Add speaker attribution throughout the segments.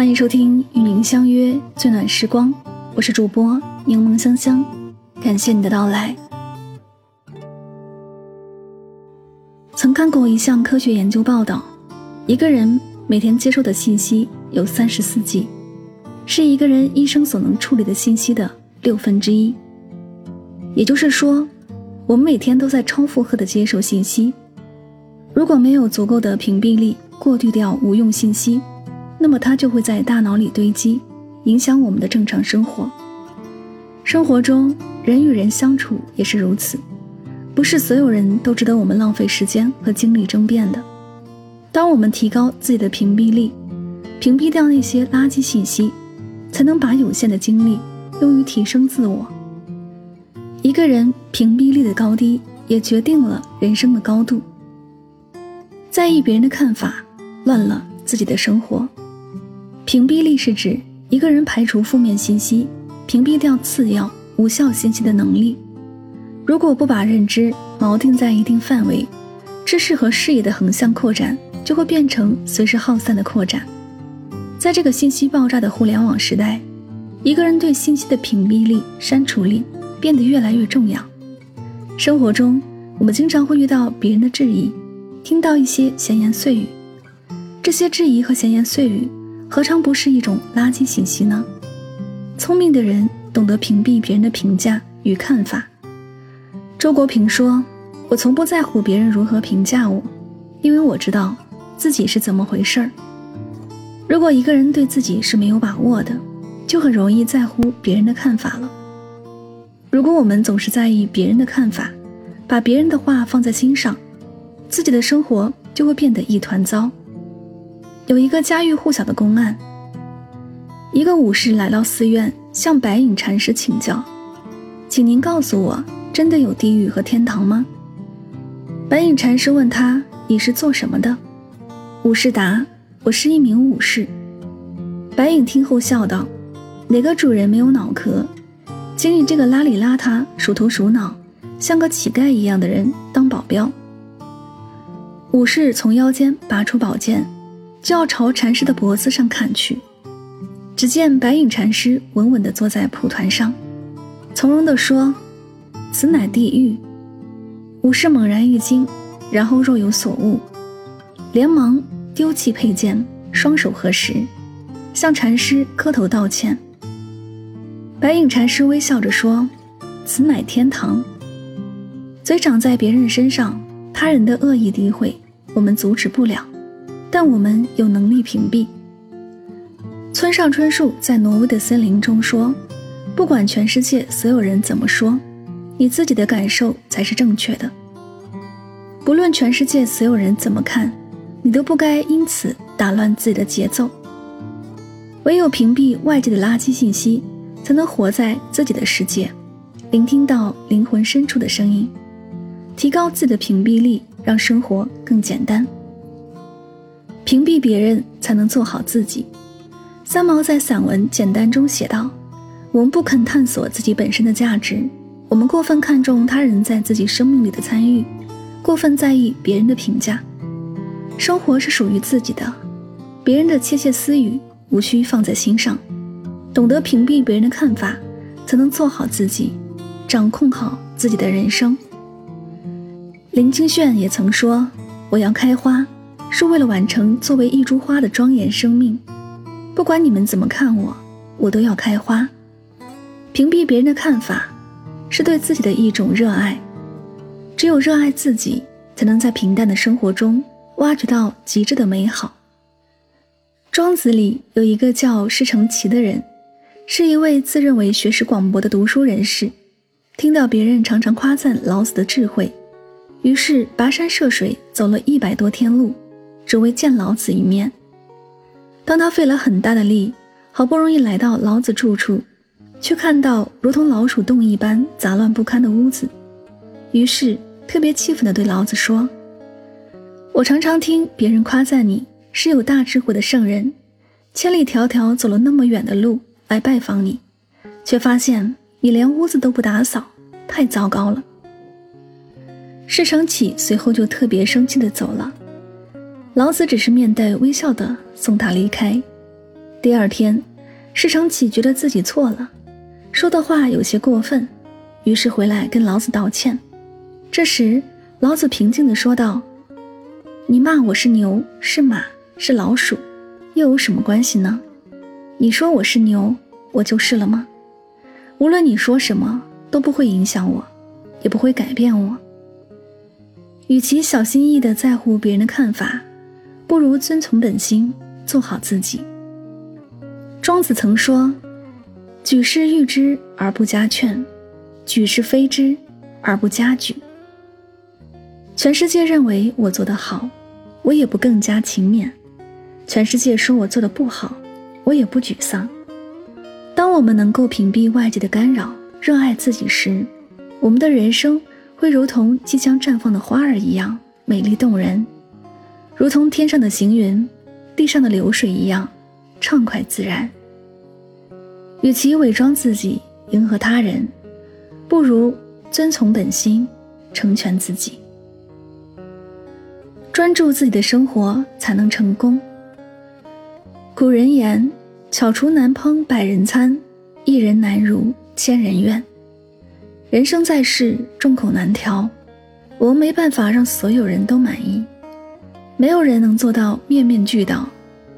Speaker 1: 欢迎收听与您相约最暖时光，我是主播柠檬香香，感谢你的到来。曾看过一项科学研究报道，一个人每天接受的信息有三十四 G，是一个人一生所能处理的信息的六分之一。也就是说，我们每天都在超负荷的接受信息，如果没有足够的屏蔽力过滤掉无用信息。那么它就会在大脑里堆积，影响我们的正常生活。生活中人与人相处也是如此，不是所有人都值得我们浪费时间和精力争辩的。当我们提高自己的屏蔽力，屏蔽掉那些垃圾信息，才能把有限的精力用于提升自我。一个人屏蔽力的高低，也决定了人生的高度。在意别人的看法，乱了自己的生活。屏蔽力是指一个人排除负面信息、屏蔽掉次要无效信息的能力。如果不把认知锚定在一定范围，知识和视野的横向扩展就会变成随时耗散的扩展。在这个信息爆炸的互联网时代，一个人对信息的屏蔽力、删除力变得越来越重要。生活中，我们经常会遇到别人的质疑，听到一些闲言碎语，这些质疑和闲言碎语。何尝不是一种垃圾信息呢？聪明的人懂得屏蔽别人的评价与看法。周国平说：“我从不在乎别人如何评价我，因为我知道自己是怎么回事儿。”如果一个人对自己是没有把握的，就很容易在乎别人的看法了。如果我们总是在意别人的看法，把别人的话放在心上，自己的生活就会变得一团糟。有一个家喻户晓的公案：一个武士来到寺院，向白隐禅师请教，请您告诉我，真的有地狱和天堂吗？白隐禅师问他：“你是做什么的？”武士答：“我是一名武士。”白隐听后笑道：“哪个主人没有脑壳？请你这个邋里邋遢、鼠头鼠脑、像个乞丐一样的人当保镖。”武士从腰间拔出宝剑。就要朝禅师的脖子上砍去，只见白影禅师稳稳地坐在蒲团上，从容地说：“此乃地狱。”武士猛然一惊，然后若有所悟，连忙丢弃佩剑，双手合十，向禅师磕头道歉。白影禅师微笑着说：“此乃天堂。”嘴长在别人身上，他人的恶意诋毁，我们阻止不了。但我们有能力屏蔽。村上春树在《挪威的森林》中说：“不管全世界所有人怎么说，你自己的感受才是正确的。不论全世界所有人怎么看，你都不该因此打乱自己的节奏。唯有屏蔽外界的垃圾信息，才能活在自己的世界，聆听到灵魂深处的声音，提高自己的屏蔽力，让生活更简单。”屏蔽别人，才能做好自己。三毛在散文《简单》中写道：“我们不肯探索自己本身的价值，我们过分看重他人在自己生命里的参与，过分在意别人的评价。生活是属于自己的，别人的窃窃私语无需放在心上。懂得屏蔽别人的看法，才能做好自己，掌控好自己的人生。”林清炫也曾说：“我要开花。”是为了完成作为一株花的庄严生命，不管你们怎么看我，我都要开花。屏蔽别人的看法，是对自己的一种热爱。只有热爱自己，才能在平淡的生活中挖掘到极致的美好。庄子里有一个叫施承齐的人，是一位自认为学识广博的读书人士，听到别人常常夸赞老子的智慧，于是跋山涉水走了一百多天路。只为见老子一面。当他费了很大的力，好不容易来到老子住处，却看到如同老鼠洞一般杂乱不堪的屋子，于是特别气愤地对老子说：“我常常听别人夸赞你是有大智慧的圣人，千里迢迢走了那么远的路来拜访你，却发现你连屋子都不打扫，太糟糕了。”释承启随后就特别生气地走了。老子只是面带微笑的送他离开。第二天，市场起觉得自己错了，说的话有些过分，于是回来跟老子道歉。这时，老子平静地说道：“你骂我是牛，是马，是老鼠，又有什么关系呢？你说我是牛，我就是了吗？无论你说什么，都不会影响我，也不会改变我。与其小心翼翼地在乎别人的看法，不如遵从本心，做好自己。”庄子曾说：“举世誉之而不加劝，举世非之而不加沮。”全世界认为我做得好，我也不更加勤勉；全世界说我做的不好，我也不沮丧。当我们能够屏蔽外界的干扰，热爱自己时，我们的人生会如同即将绽放的花儿一样美丽动人，如同天上的行云、地上的流水一样。畅快自然。与其伪装自己迎合他人，不如遵从本心，成全自己。专注自己的生活，才能成功。古人言：“巧厨难烹百人餐，一人难如千人愿。”人生在世，众口难调，我们没办法让所有人都满意，没有人能做到面面俱到。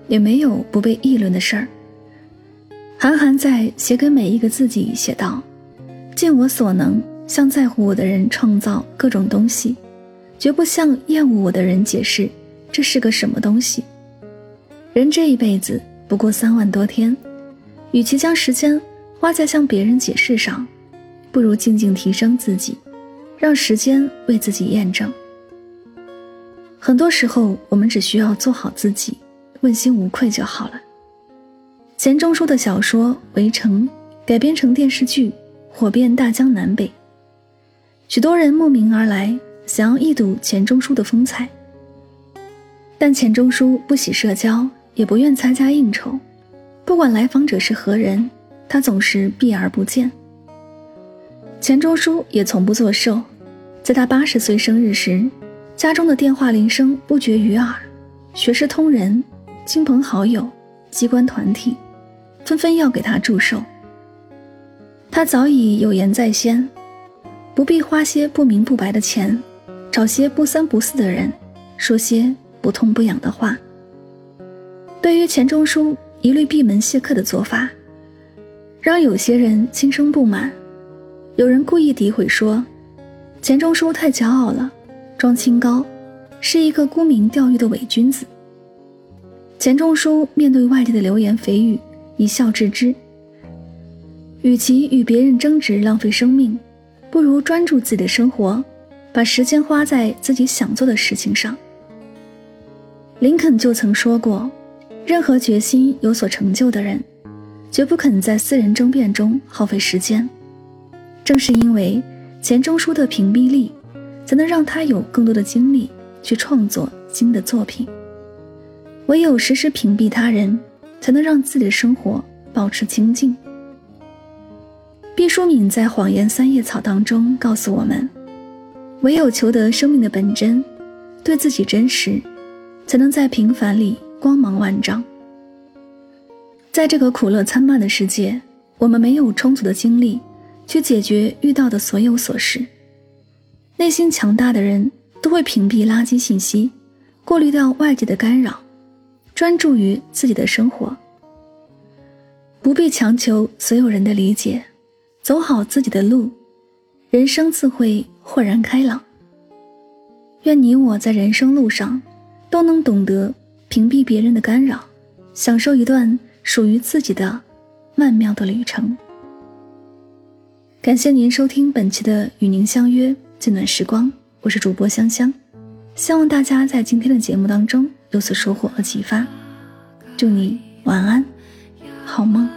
Speaker 1: 也没有不被议论的事儿。韩寒在写给每一个自己写道：“尽我所能向在乎我的人创造各种东西，绝不向厌恶我的人解释这是个什么东西。”人这一辈子不过三万多天，与其将时间花在向别人解释上，不如静静提升自己，让时间为自己验证。很多时候，我们只需要做好自己。问心无愧就好了。钱钟书的小说《围城》改编成电视剧，火遍大江南北。许多人慕名而来，想要一睹钱钟书的风采。但钱钟书不喜社交，也不愿参加应酬。不管来访者是何人，他总是避而不见。钱钟书也从不作寿。在他八十岁生日时，家中的电话铃声不绝于耳，学识通人。亲朋好友、机关团体，纷纷要给他祝寿。他早已有言在先，不必花些不明不白的钱，找些不三不四的人，说些不痛不痒的话。对于钱钟书一律闭门谢客的做法，让有些人心生不满。有人故意诋毁说，钱钟书太骄傲了，装清高，是一个沽名钓誉的伪君子。钱钟书面对外界的流言蜚语，一笑置之。与其与别人争执浪费生命，不如专注自己的生活，把时间花在自己想做的事情上。林肯就曾说过：“任何决心有所成就的人，绝不肯在私人争辩中耗费时间。”正是因为钱钟书的屏蔽力，才能让他有更多的精力去创作新的作品。唯有时时屏蔽他人，才能让自己的生活保持清静。毕淑敏在《谎言三叶草》当中告诉我们：唯有求得生命的本真，对自己真实，才能在平凡里光芒万丈。在这个苦乐参半的世界，我们没有充足的精力去解决遇到的所有琐事。内心强大的人都会屏蔽垃圾信息，过滤掉外界的干扰。专注于自己的生活，不必强求所有人的理解，走好自己的路，人生自会豁然开朗。愿你我在人生路上，都能懂得屏蔽别人的干扰，享受一段属于自己的曼妙的旅程。感谢您收听本期的《与您相约最暖时光》，我是主播香香，希望大家在今天的节目当中。有所收获和启发，祝你晚安，好梦。